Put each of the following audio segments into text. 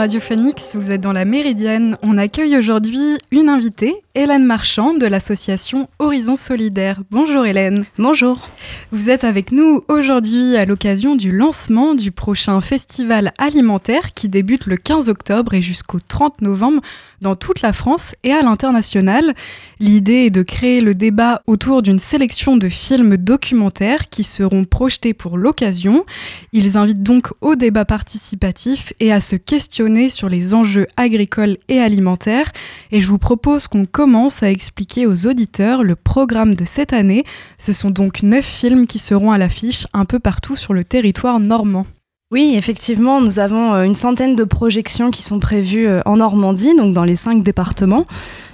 Radio Phoenix, vous êtes dans la Méridienne. On accueille aujourd'hui une invitée, Hélène Marchand de l'association Horizon Solidaire. Bonjour Hélène. Bonjour. Vous êtes avec nous aujourd'hui à l'occasion du lancement du prochain festival alimentaire qui débute le 15 octobre et jusqu'au 30 novembre dans toute la France et à l'international. L'idée est de créer le débat autour d'une sélection de films documentaires qui seront projetés pour l'occasion. Ils invitent donc au débat participatif et à se questionner sur les enjeux agricoles et alimentaires. Et je vous propose qu'on commence à expliquer aux auditeurs le programme de cette année. Ce sont donc neuf films qui seront à l'affiche un peu partout sur le territoire normand. Oui, effectivement, nous avons euh, une centaine de projections qui sont prévues euh, en Normandie, donc dans les cinq départements.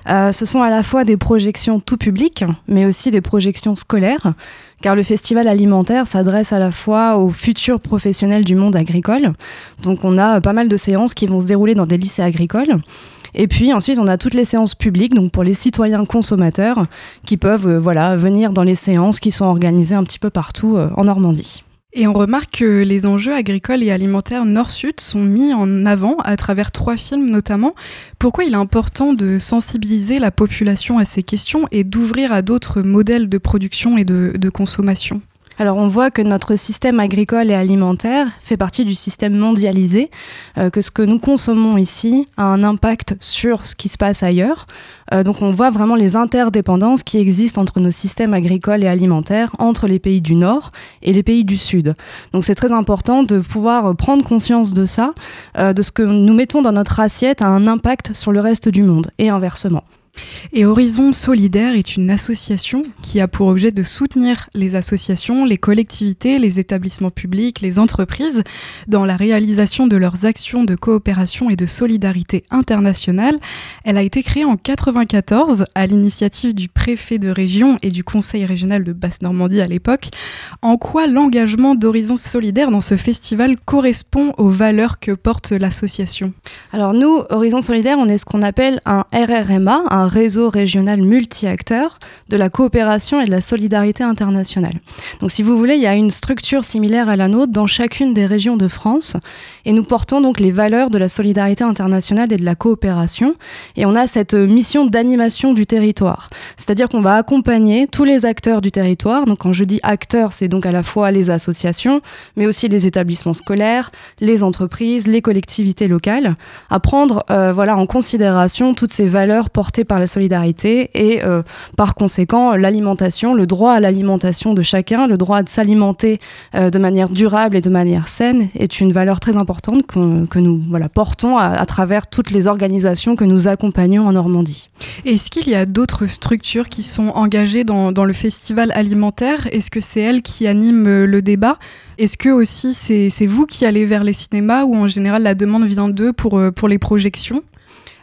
Euh, ce sont à la fois des projections tout public, mais aussi des projections scolaires, car le festival alimentaire s'adresse à la fois aux futurs professionnels du monde agricole. Donc on a pas mal de séances qui vont se dérouler dans des lycées agricoles. Et puis ensuite, on a toutes les séances publiques, donc pour les citoyens consommateurs, qui peuvent voilà, venir dans les séances qui sont organisées un petit peu partout en Normandie. Et on remarque que les enjeux agricoles et alimentaires nord-sud sont mis en avant à travers trois films notamment. Pourquoi il est important de sensibiliser la population à ces questions et d'ouvrir à d'autres modèles de production et de consommation? Alors on voit que notre système agricole et alimentaire fait partie du système mondialisé, euh, que ce que nous consommons ici a un impact sur ce qui se passe ailleurs. Euh, donc on voit vraiment les interdépendances qui existent entre nos systèmes agricoles et alimentaires, entre les pays du Nord et les pays du Sud. Donc c'est très important de pouvoir prendre conscience de ça, euh, de ce que nous mettons dans notre assiette a un impact sur le reste du monde et inversement. Et Horizon Solidaire est une association qui a pour objet de soutenir les associations, les collectivités, les établissements publics, les entreprises dans la réalisation de leurs actions de coopération et de solidarité internationale. Elle a été créée en 1994 à l'initiative du préfet de région et du conseil régional de Basse-Normandie à l'époque. En quoi l'engagement d'Horizon Solidaire dans ce festival correspond aux valeurs que porte l'association? Alors nous, Horizon Solidaire, on est ce qu'on appelle un RRMA, un réseau régional multi-acteurs de la coopération et de la solidarité internationale. Donc si vous voulez, il y a une structure similaire à la nôtre dans chacune des régions de France et nous portons donc les valeurs de la solidarité internationale et de la coopération et on a cette mission d'animation du territoire. C'est-à-dire qu'on va accompagner tous les acteurs du territoire. Donc quand je dis acteurs, c'est donc à la fois les associations, mais aussi les établissements scolaires, les entreprises, les collectivités locales, à prendre euh, voilà, en considération toutes ces valeurs portées par la solidarité et euh, par conséquent l'alimentation, le droit à l'alimentation de chacun, le droit de s'alimenter euh, de manière durable et de manière saine est une valeur très importante que, nous portons à, travers toutes les organisations que nous accompagnons en Normandie. Est-ce qu'il y a d'autres structures qui sont engagées dans, le festival alimentaire? Est-ce que c'est elles qui animent euh, le débat? Est-ce que aussi c'est vous qui allez vers les cinémas ou en général la demande vient d'eux pour les projections?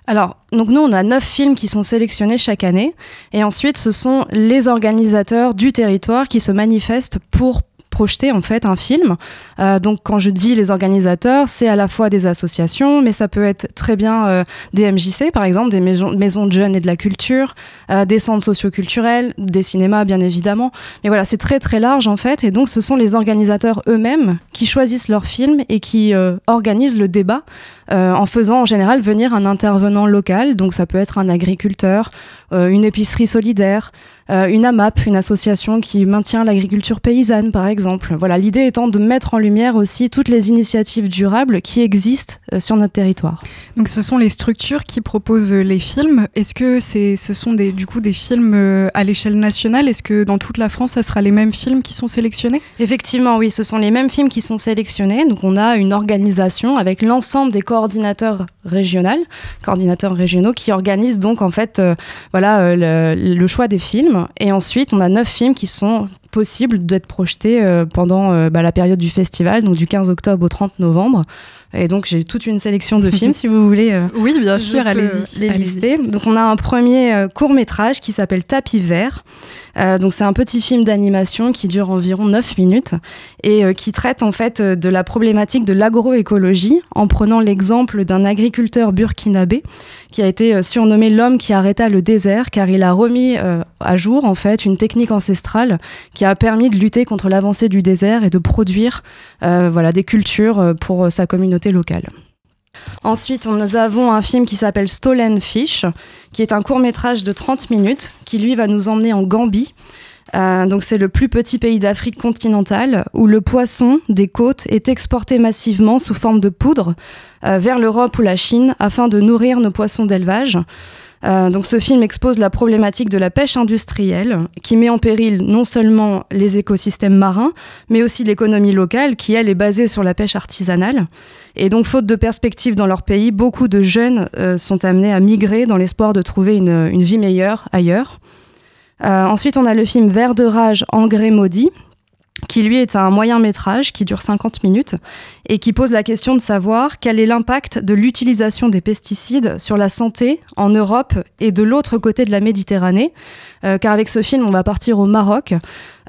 Alors, donc nous, on a neuf films qui sont sélectionnés chaque année. Et ensuite, ce sont les organisateurs du territoire qui se manifestent pour projeter en fait un film. Euh, donc quand je dis les organisateurs, c'est à la fois des associations, mais ça peut être très bien euh, des MJC par exemple, des maisons, de jeunes et de la culture, euh, des centres socioculturels, des cinémas bien évidemment. Mais voilà, c'est très très large en fait, et donc ce sont les organisateurs eux-mêmes qui choisissent leurs films et qui organisent le débat en faisant en général venir un intervenant local. Donc ça peut être un agriculteur, une épicerie solidaire. Euh, une AMAP, une association qui maintient l'agriculture paysanne, par exemple. Voilà, l'idée étant de mettre en lumière aussi toutes les initiatives durables qui existent euh, sur notre territoire. Donc, ce sont les structures qui proposent les films. Est-ce que c'est, ce sont des, du coup des films euh, à l'échelle nationale? Est-ce que dans toute la France, ça sera les mêmes films qui sont sélectionnés? Effectivement, oui, ce sont les mêmes films qui sont sélectionnés. Donc, on a une organisation avec l'ensemble des coordinateurs régionaux, coordinateurs régionaux, qui organisent donc en fait, voilà, le choix des films. Et ensuite, on a neuf films qui sont possibles d'être projetés euh, pendant euh, bah, la période du festival, donc du 15 octobre au 30 novembre. Et donc j'ai toute une sélection de films si vous voulez. Euh, oui, bien sûr, allez-y. Les lister. Donc on a un premier court métrage qui s'appelle Tapis vert. Euh, donc c'est un petit film d'animation qui dure environ 9 minutes et euh, qui traite en fait euh, de la problématique de l'agroécologie en prenant l'exemple d'un agriculteur burkinabé qui a été surnommé l'homme qui arrêta le désert car il a remis à jour en fait une technique ancestrale qui a permis de lutter contre l'avancée du désert et de produire voilà des cultures pour sa communauté locale. Ensuite, nous avons un film qui s'appelle Stolen Fish, qui est un court métrage de 30 minutes, qui lui va nous emmener en Gambie. Euh, donc c'est le plus petit pays d'Afrique continentale où le poisson des côtes est exporté massivement sous forme de poudre euh, vers l'Europe ou la Chine afin de nourrir nos poissons d'élevage. Euh, donc ce film expose la problématique de la pêche industrielle qui met en péril non seulement les écosystèmes marins, mais aussi l'économie locale qui, elle, est basée sur la pêche artisanale. Et donc, faute de perspectives dans leur pays, beaucoup de jeunes sont amenés à migrer dans l'espoir de trouver une, vie meilleure ailleurs. Euh, ensuite, on a le film Vert de rage, Engrais maudit, qui lui est un moyen métrage qui dure 50 minutes et qui pose la question de savoir quel est l'impact de l'utilisation des pesticides sur la santé en Europe et de l'autre côté de la Méditerranée. Euh, car avec ce film, on va partir au Maroc.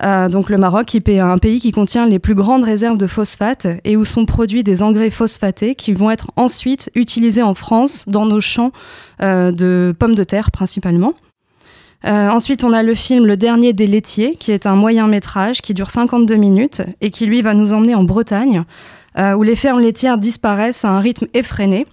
Euh, donc le Maroc, qui est un pays qui contient les plus grandes réserves de phosphate et où sont produits des engrais phosphatés qui vont être ensuite utilisés en France dans nos champs euh, de pommes de terre principalement. Euh, ensuite, on a le film Le Dernier des laitiers, qui est un moyen métrage qui dure 52 minutes et qui, lui, va nous emmener en Bretagne, euh, où les fermes laitières disparaissent à un rythme effréné.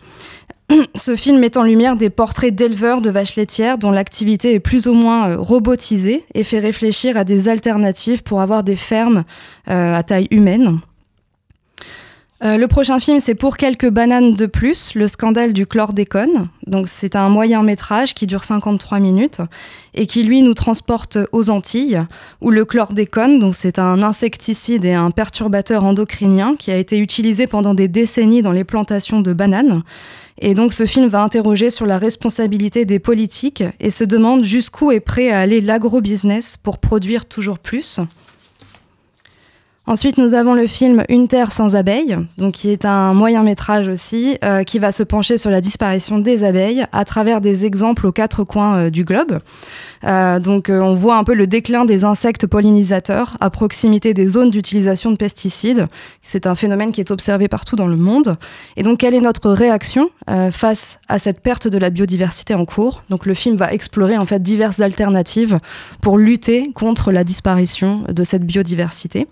Ce film met en lumière des portraits d'éleveurs de vaches laitières dont l'activité est plus ou moins euh, robotisée et fait réfléchir à des alternatives pour avoir des fermes à taille humaine. Euh, le prochain film, c'est Pour quelques bananes de plus, le scandale du chlordécone. Donc, c'est un moyen métrage qui dure 53 minutes et qui, lui, nous transporte aux Antilles, où le chlordécone, donc c'est un insecticide et un perturbateur endocrinien qui a été utilisé pendant des décennies dans les plantations de bananes. Et donc, ce film va interroger sur la responsabilité des politiques et se demande jusqu'où est prêt à aller l'agrobusiness pour produire toujours plus. Ensuite, nous avons le film Une terre sans abeilles, qui est un moyen métrage aussi, euh, qui va se pencher sur la disparition des abeilles à travers des exemples aux quatre coins euh, du globe. Euh, donc, on voit un peu le déclin des insectes pollinisateurs à proximité des zones d'utilisation de pesticides. C'est un phénomène qui est observé partout dans le monde. Et donc, quelle est notre réaction face à cette perte de la biodiversité en cours? Donc, le film va explorer en fait diverses alternatives pour lutter contre la disparition de cette biodiversité.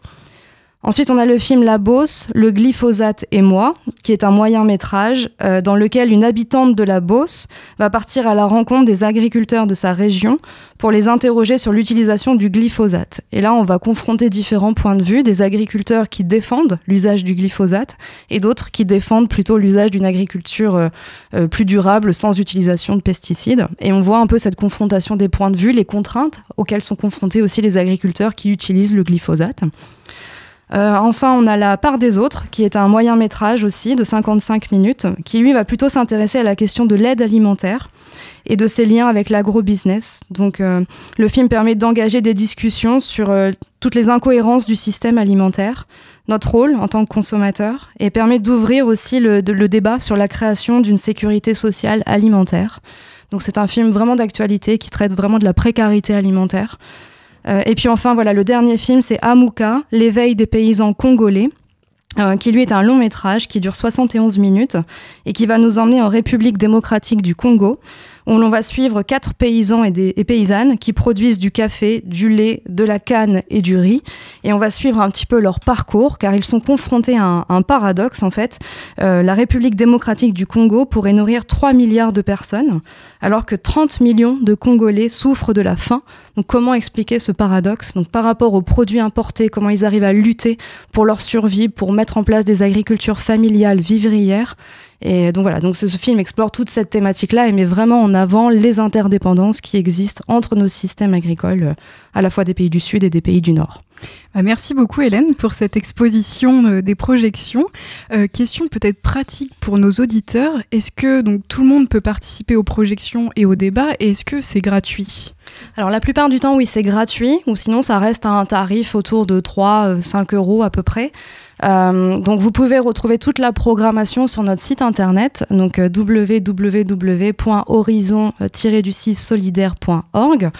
Ensuite, on a le film La Beauce, le glyphosate et moi, qui est un moyen métrage euh, dans lequel une habitante de la Beauce va partir à la rencontre des agriculteurs de sa région pour les interroger sur l'utilisation du glyphosate. Et là, on va confronter différents points de vue, des agriculteurs qui défendent l'usage du glyphosate et d'autres qui défendent plutôt l'usage d'une agriculture euh, euh, plus durable sans utilisation de pesticides. Et on voit un peu cette confrontation des points de vue, les contraintes auxquelles sont confrontés aussi les agriculteurs qui utilisent le glyphosate. Euh, enfin, on a La part des autres, qui est un moyen métrage aussi de 55 minutes, qui lui va plutôt s'intéresser à la question de l'aide alimentaire et de ses liens avec l'agro-business. Donc euh, le film permet d'engager des discussions sur euh, toutes les incohérences du système alimentaire, notre rôle en tant que consommateur, et permet d'ouvrir aussi le, le, débat sur la création d'une sécurité sociale alimentaire. Donc c'est un film vraiment d'actualité qui traite vraiment de la précarité alimentaire. Euh, et puis enfin, voilà, le dernier film, c'est Amuka, l'éveil des paysans congolais. Euh, qui lui est un long métrage qui dure 71 minutes et qui va nous emmener en République démocratique du Congo, où l'on va suivre quatre paysans et, paysannes qui produisent du café, du lait, de la canne et du riz. Et on va suivre un petit peu leur parcours, car ils sont confrontés à un, paradoxe en fait. Euh, la République démocratique du Congo pourrait nourrir 3 milliards de personnes, alors que 30 millions de Congolais souffrent de la faim. Donc comment expliquer ce paradoxe? Donc par rapport aux produits importés, comment ils arrivent à lutter pour leur survie, pour mettre en place des agricultures familiales vivrières? Et donc voilà, donc ce, film explore toute cette thématique-là et met vraiment en avant les interdépendances qui existent entre nos systèmes agricoles, euh, à la fois des pays du Sud et des pays du Nord. Bah, merci beaucoup Hélène pour cette exposition euh, des projections. Euh, question peut-être pratique pour nos auditeurs. Est-ce que donc tout le monde peut participer aux projections et aux débats et est-ce que c'est gratuit? Alors la plupart du temps oui c'est gratuit ou sinon ça reste à un tarif autour de 3-5 euros à peu près. Euh, donc vous pouvez retrouver toute la programmation sur notre site internet, donc euh, www.horizon-du6solidaire.org.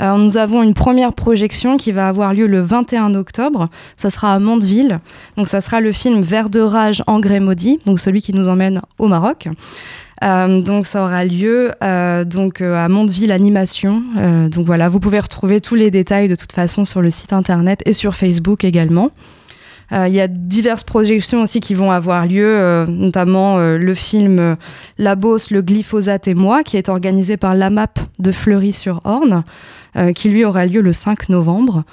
Euh, nous avons une première projection qui va avoir lieu le 21 octobre. Ça sera à Mondeville. Donc ça sera le film Vert de rage, engrais maudit, donc celui qui nous emmène au Maroc. donc ça aura lieu donc à Mondeville Animation. donc voilà, vous pouvez retrouver tous les détails de toute façon sur le site internet et sur Facebook également. Il y a diverses projections aussi qui vont avoir lieu, notamment le film La Bosse, le glyphosate et moi, qui est organisé par l'AMAP de Fleury-sur-Orne, qui lui aura lieu le 5 novembre.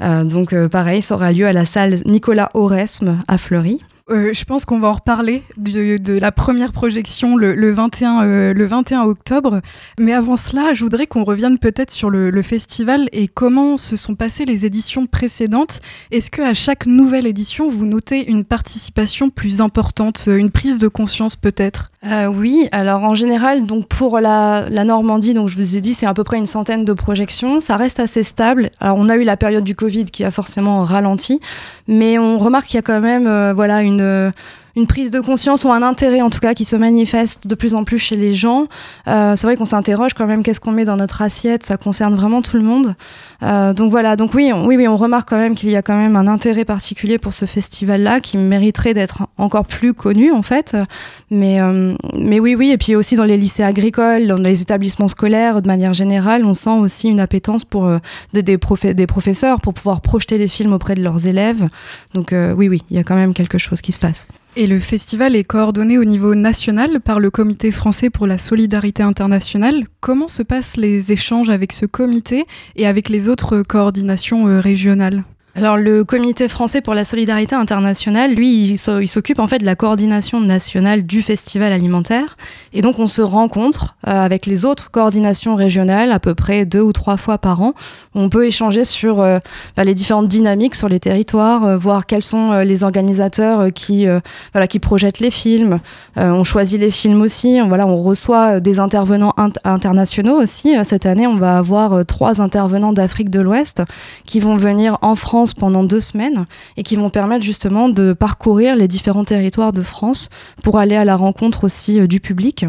donc pareil, ça aura lieu à la salle Nicolas Auresme à Fleury. Euh, je pense qu'on va en reparler de, la première projection le, 21, le 21 euh, octobre. Mais avant cela, je voudrais qu'on revienne peut-être sur le, festival et comment se sont passées les éditions précédentes. Est-ce qu'à chaque nouvelle édition, vous notez une participation plus importante, une prise de conscience peut-être? Euh, Oui, alors en général, donc pour la, la, Normandie, donc je vous ai dit, c'est à peu près une centaine de projections. Ça reste assez stable. Alors on a eu la période du Covid qui a forcément ralenti, mais on remarque qu'il y a quand même voilà, une une, une prise de conscience ou un intérêt en tout cas qui se manifeste de plus en plus chez les gens. Euh, c'est vrai qu'on s'interroge quand même qu'est-ce qu'on met dans notre assiette, ça concerne vraiment tout le monde. Euh, donc voilà, donc oui, on, oui, oui, on remarque quand même qu'il y a quand même un intérêt particulier pour ce festival-là qui mériterait d'être encore plus connu en fait. Mais, euh, mais oui, oui, et puis aussi dans les lycées agricoles, dans les établissements scolaires de manière générale, on sent aussi une appétence pour des, des, des, professeurs pour pouvoir projeter les films auprès de leurs élèves. Donc oui, oui, il y a quand même quelque chose qui se passe. Et le festival est coordonné au niveau national par le Comité français pour la solidarité internationale. Comment se passent les échanges avec ce comité et avec les autres coordinations euh, régionales? Alors le Comité français pour la solidarité internationale, lui, il s'occupe en fait de la coordination nationale du festival alimentaire. Et donc on se rencontre euh, avec les autres coordinations régionales à peu près deux ou trois fois par an. On peut échanger sur euh, bah, les différentes dynamiques sur les territoires, euh, voir quels sont les organisateurs qui, voilà, qui projettent les films. on choisit les films aussi. Voilà, on reçoit des intervenants internationaux aussi. Cette année, on va avoir trois intervenants d'Afrique de l'Ouest qui vont venir en France pendant deux semaines et qui vont permettre justement de parcourir les différents territoires de France pour aller à la rencontre aussi euh, du public.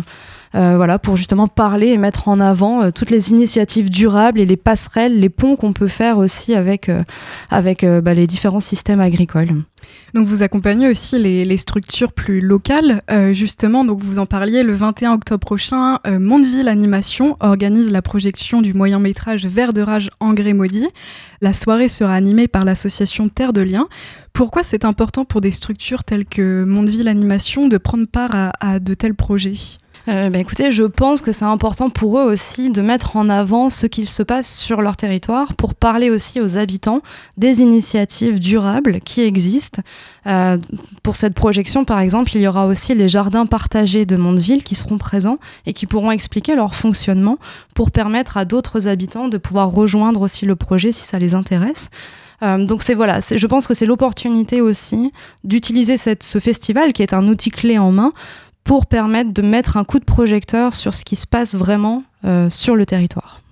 Euh, voilà, pour justement parler et mettre en avant euh, toutes les initiatives durables et les passerelles, les ponts qu'on peut faire aussi avec, avec bah, les différents systèmes agricoles. Donc vous accompagnez aussi les, structures plus locales, justement, donc vous en parliez le 21 octobre prochain, Mondeville Animation organise la projection du moyen métrage Vert de rage engrais maudit. La soirée sera animée par l'association Terre de Liens. Pourquoi c'est important pour des structures telles que Mondeville Animation de prendre part à, de tels projets? Euh, bah, écoutez, je pense que c'est important pour eux aussi de mettre en avant ce qu'il se passe sur leur territoire pour parler aussi aux habitants des initiatives durables qui existent. Euh, pour cette projection, par exemple, il y aura aussi les jardins partagés de Mondeville qui seront présents et qui pourront expliquer leur fonctionnement pour permettre à d'autres habitants de pouvoir rejoindre aussi le projet si ça les intéresse. Euh, donc c'est voilà, je pense que c'est l'opportunité aussi d'utiliser ce festival qui est un outil clé en main pour permettre de mettre un coup de projecteur sur ce qui se passe vraiment euh, sur le territoire.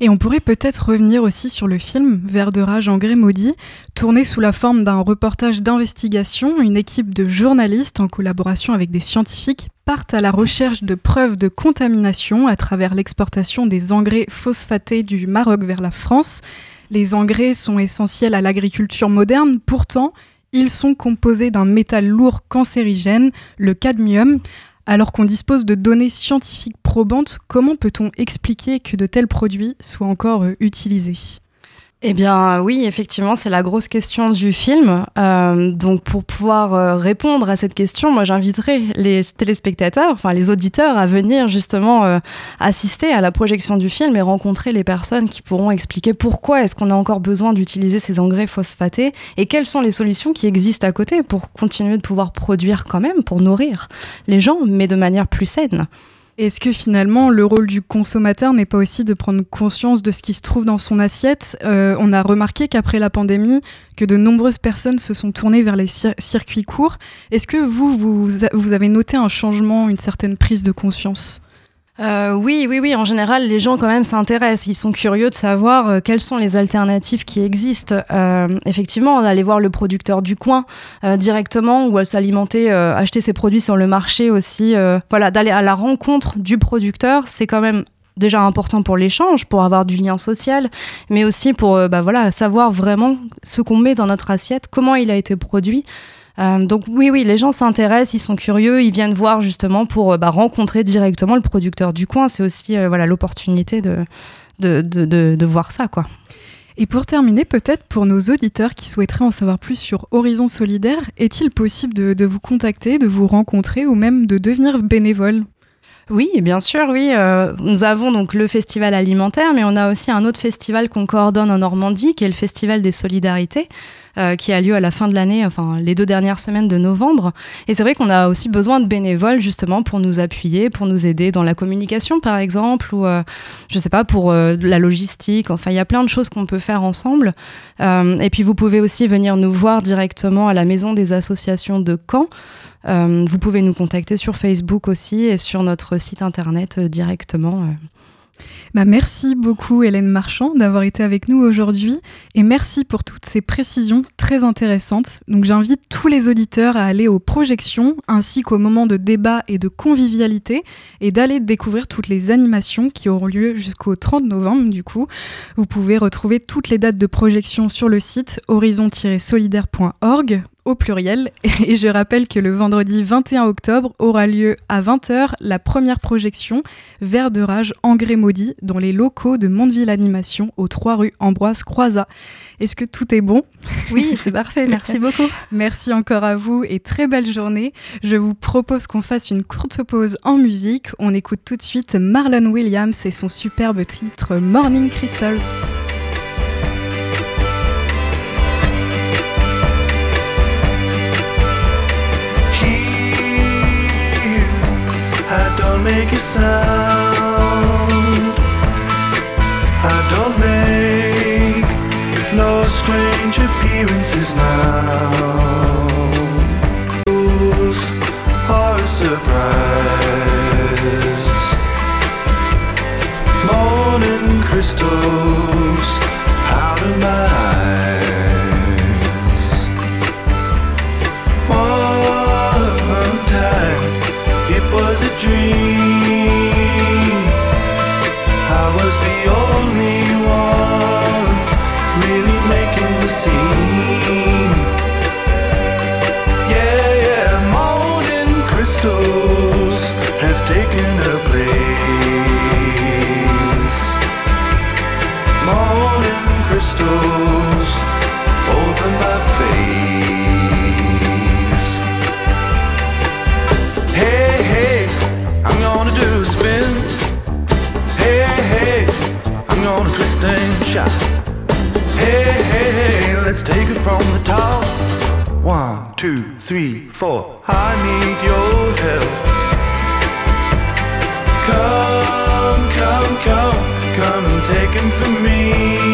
Et on pourrait peut-être revenir aussi sur le film Vert de rage en grès maudit, tourné sous la forme d'un reportage d'investigation. Une équipe de journalistes en collaboration avec des scientifiques partent à la recherche de preuves de contamination à travers l'exportation des engrais phosphatés du Maroc vers la France. Les engrais sont essentiels à l'agriculture moderne, pourtant ils sont composés d'un métal lourd cancérigène, le cadmium. Alors qu'on dispose de données scientifiques probantes, comment peut-on expliquer que de tels produits soient encore euh, utilisés? Eh bien oui, effectivement, c'est la grosse question du film. Euh, donc pour pouvoir euh, répondre à cette question, moi j'inviterai les téléspectateurs, enfin les auditeurs, à venir justement euh, assister à la projection du film et rencontrer les personnes qui pourront expliquer pourquoi est-ce qu'on a encore besoin d'utiliser ces engrais phosphatés et quelles sont les solutions qui existent à côté pour continuer de pouvoir produire quand même, pour nourrir les gens, mais de manière plus saine. Est-ce que finalement le rôle du consommateur n'est pas aussi de prendre conscience de ce qui se trouve dans son assiette euh, On a remarqué qu'après la pandémie, que de nombreuses personnes se sont tournées vers les circuits courts. Est-ce que vous, vous avez noté un changement, une certaine prise de conscience? Euh, oui, oui, oui. En général, les gens quand même s'intéressent. Ils sont curieux de savoir euh, quelles sont les alternatives qui existent. Euh, effectivement, aller voir le producteur du coin directement ou s'alimenter, acheter ses produits sur le marché aussi. voilà, d'aller à la rencontre du producteur, c'est quand même déjà important pour l'échange, pour avoir du lien social, mais aussi pour bah, voilà, savoir vraiment ce qu'on met dans notre assiette, comment il a été produit. Euh, donc oui, oui, les gens s'intéressent, ils sont curieux, ils viennent voir justement pour euh, bah, rencontrer directement le producteur du coin. C'est aussi euh, voilà l'opportunité de voir ça, quoi. Et pour terminer, peut-être pour nos auditeurs qui souhaiteraient en savoir plus sur Horizon Solidaire, est-il possible de, vous contacter, de vous rencontrer ou même de devenir bénévole? Oui, bien sûr, oui. Euh, nous avons donc le festival alimentaire, mais on a aussi un autre festival qu'on coordonne en Normandie, qui est le Festival des Solidarités. Euh, qui a lieu à la fin de l'année, enfin les deux dernières semaines de novembre. Et c'est vrai qu'on a aussi besoin de bénévoles justement pour nous appuyer, pour nous aider dans la communication par exemple, ou euh, je sais pas, pour euh, la logistique. Enfin, il y a plein de choses qu'on peut faire ensemble. et puis vous pouvez aussi venir nous voir directement à la maison des associations de Caen. Vous pouvez nous contacter sur Facebook aussi et sur notre site internet directement. Bah, merci beaucoup Hélène Marchand d'avoir été avec nous aujourd'hui et merci pour toutes ces précisions très intéressantes. Donc j'invite tous les auditeurs à aller aux projections ainsi qu'aux moments de débat et de convivialité et d'aller découvrir toutes les animations qui auront lieu jusqu'au 30 novembre du coup. Vous pouvez retrouver toutes les dates de projection sur le site horizon-solidaire.org au pluriel. Et je rappelle que le vendredi 21 octobre aura lieu à 20h la première projection Vert de rage Engrais maudit dans les locaux de Mondeville Animation aux 3 rue Ambroise Croizat. Est-ce que tout est bon? Oui, c'est parfait. Merci beaucoup. Merci encore à vous et très belle journée. Je vous propose qu'on fasse une courte pause en musique. On écoute tout de suite Marlon Williams et son superbe titre Morning Crystals. Make a sound. I don't make no strange appearances now. Those are a surprise. Morning crystals out of my three, four. I need your help. Come, come, come, come and take him from me.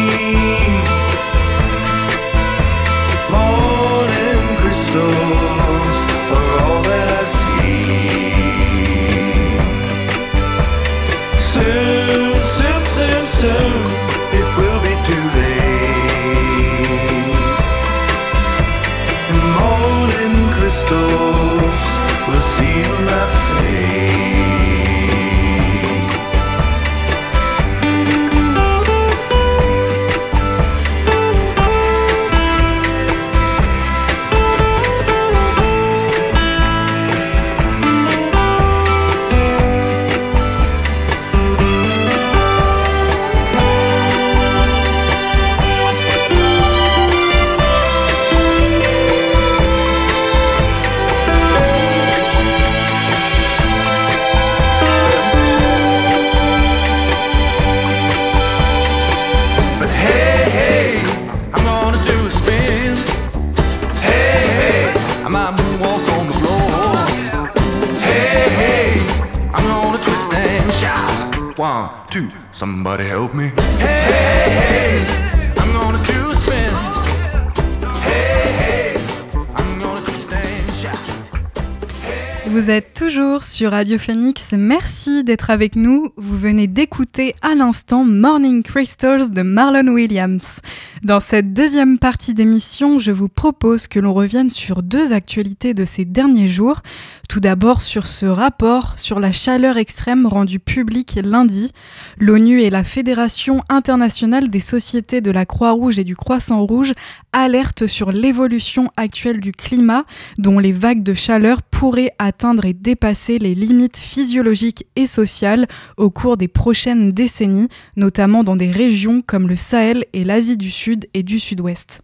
Vous êtes toujours sur Radio Phoenix. Merci d'être avec nous. Vous venez d'écouter à l'instant Morning Crystals de Marlon Williams. Dans cette deuxième partie d'émission, je vous propose que l'on revienne sur deux actualités de ces derniers jours. Tout d'abord sur ce rapport sur la chaleur extrême rendu public lundi. L'ONU et la Fédération internationale des sociétés de la Croix-Rouge et du Croissant-Rouge alertent sur l'évolution actuelle du climat dont les vagues de chaleur pourraient atteindre atteindre et dépasser les limites physiologiques et sociales au cours des prochaines décennies, notamment dans des régions comme le Sahel et l'Asie du Sud et du Sud-Ouest.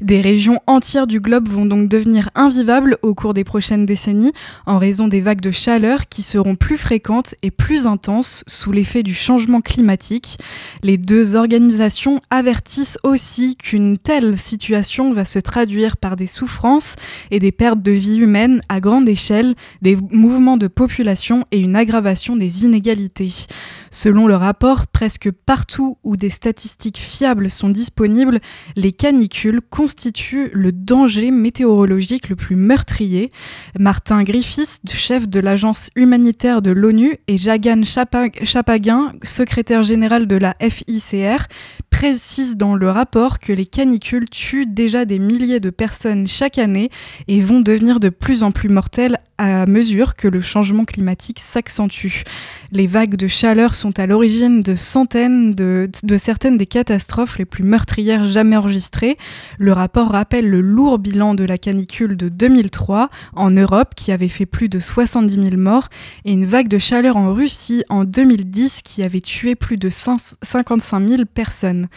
Des régions entières du globe vont donc devenir invivables au cours des prochaines décennies en raison des vagues de chaleur qui seront plus fréquentes et plus intenses sous l'effet du changement climatique. Les deux organisations avertissent aussi qu'une telle situation va se traduire par des souffrances et des pertes de vie humaines à grande échelle, des mouvements de population et une aggravation des inégalités. Selon le rapport, presque partout où des statistiques fiables sont disponibles, les canicules constituent le danger météorologique le plus meurtrier. Martin Griffiths, chef de l'agence humanitaire de l'ONU, et Jagan Chapaguin, secrétaire général de la FICR, précisent dans le rapport que les canicules tuent déjà des milliers de personnes chaque année et vont devenir de plus en plus mortelles à mesure que le changement climatique s'accentue. Les vagues de chaleur sont à l'origine de centaines de, certaines des catastrophes les plus meurtrières jamais enregistrées. Le rapport rappelle le lourd bilan de la canicule de 2003 en Europe qui avait fait plus de 70 000 morts et une vague de chaleur en Russie en 2010 qui avait tué plus de 55 000 personnes.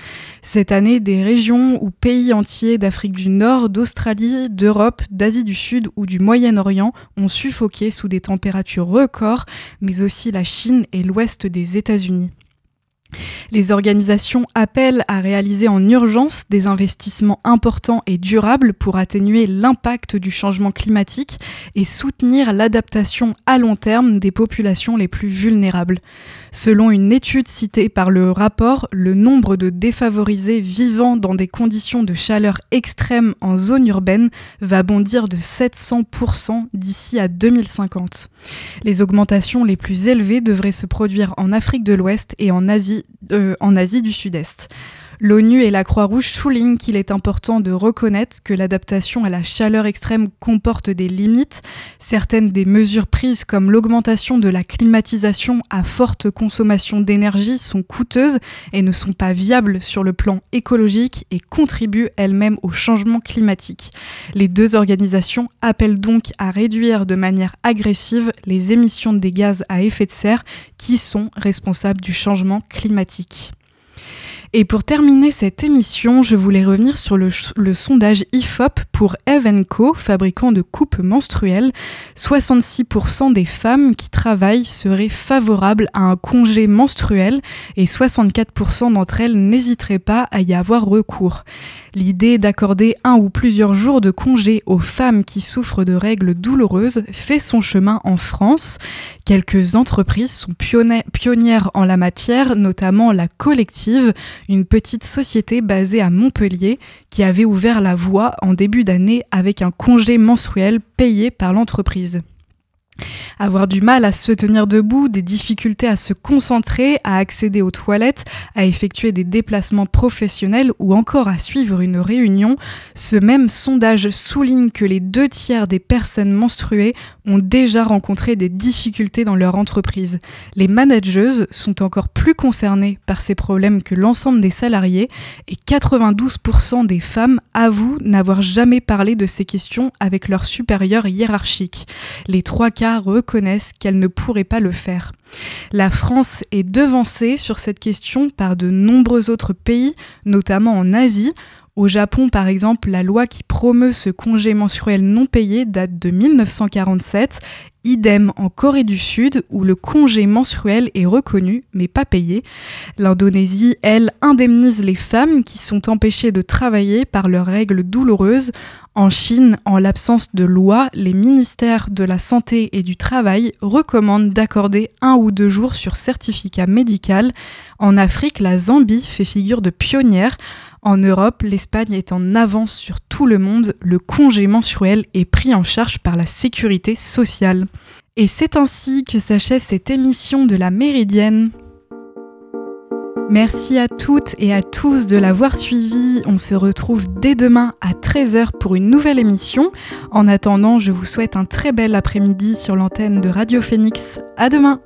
Cette année, des régions ou pays entiers d'Afrique du Nord, d'Australie, d'Europe, d'Asie du Sud ou du Moyen-Orient ont suffoqué sous des températures records, mais aussi la Chine et l'ouest des États-Unis. Les organisations appellent à réaliser en urgence des investissements importants et durables pour atténuer l'impact du changement climatique et soutenir l'adaptation à long terme des populations les plus vulnérables. Selon une étude citée par le rapport, le nombre de défavorisés vivant dans des conditions de chaleur extrême en zone urbaine va bondir de 700% d'ici à 2050. Les augmentations les plus élevées devraient se produire en Afrique de l'Ouest et en Asie, en Asie du Sud-Est. L'ONU et la Croix-Rouge soulignent qu'il est important de reconnaître que l'adaptation à la chaleur extrême comporte des limites. Certaines des mesures prises comme l'augmentation de la climatisation à forte consommation d'énergie sont coûteuses et ne sont pas viables sur le plan écologique et contribuent elles-mêmes au changement climatique. Les deux organisations appellent donc à réduire de manière agressive les émissions des gaz à effet de serre qui sont responsables du changement climatique. Et pour terminer cette émission, je voulais revenir sur le, sondage IFOP pour Evenco, fabricant de coupes menstruelles. 66% des femmes qui travaillent seraient favorables à un congé menstruel et 64% d'entre elles n'hésiteraient pas à y avoir recours. L'idée d'accorder un ou plusieurs jours de congé aux femmes qui souffrent de règles douloureuses fait son chemin en France. Quelques entreprises sont pionnières en la matière, notamment la Collective, une petite société basée à Montpellier qui avait ouvert la voie en début d'année avec un congé mensuel payé par l'entreprise. Avoir du mal à se tenir debout, des difficultés à se concentrer, à accéder aux toilettes, à effectuer des déplacements professionnels ou encore à suivre une réunion, ce même sondage souligne que les deux tiers des personnes menstruées ont déjà rencontré des difficultés dans leur entreprise. Les manageuses sont encore plus concernées par ces problèmes que l'ensemble des salariés et 92% des femmes avouent n'avoir jamais parlé de ces questions avec leurs supérieurs hiérarchiques. Reconnaissent qu'elles ne pourraient pas le faire. La France est devancée sur cette question par de nombreux autres pays, notamment en Asie. Au Japon, par exemple, la loi qui promeut ce congé mensuel non payé date de 1947 Idem en Corée du Sud où le congé menstruel est reconnu mais pas payé. L'Indonésie, elle, indemnise les femmes qui sont empêchées de travailler par leurs règles douloureuses. En Chine, en l'absence de loi, les ministères de la Santé et du Travail recommandent d'accorder un ou deux jours sur certificat médical. En Afrique, la Zambie fait figure de pionnière. En Europe, l'Espagne est en avance sur tout le monde. Le congé mensuel est pris en charge par la sécurité sociale. Et c'est ainsi que s'achève cette émission de la Méridienne. Merci à toutes et à tous de l'avoir suivi. On se retrouve dès demain à 13h pour une nouvelle émission. En attendant, je vous souhaite un très bel après-midi sur l'antenne de Radio Phoenix. À demain!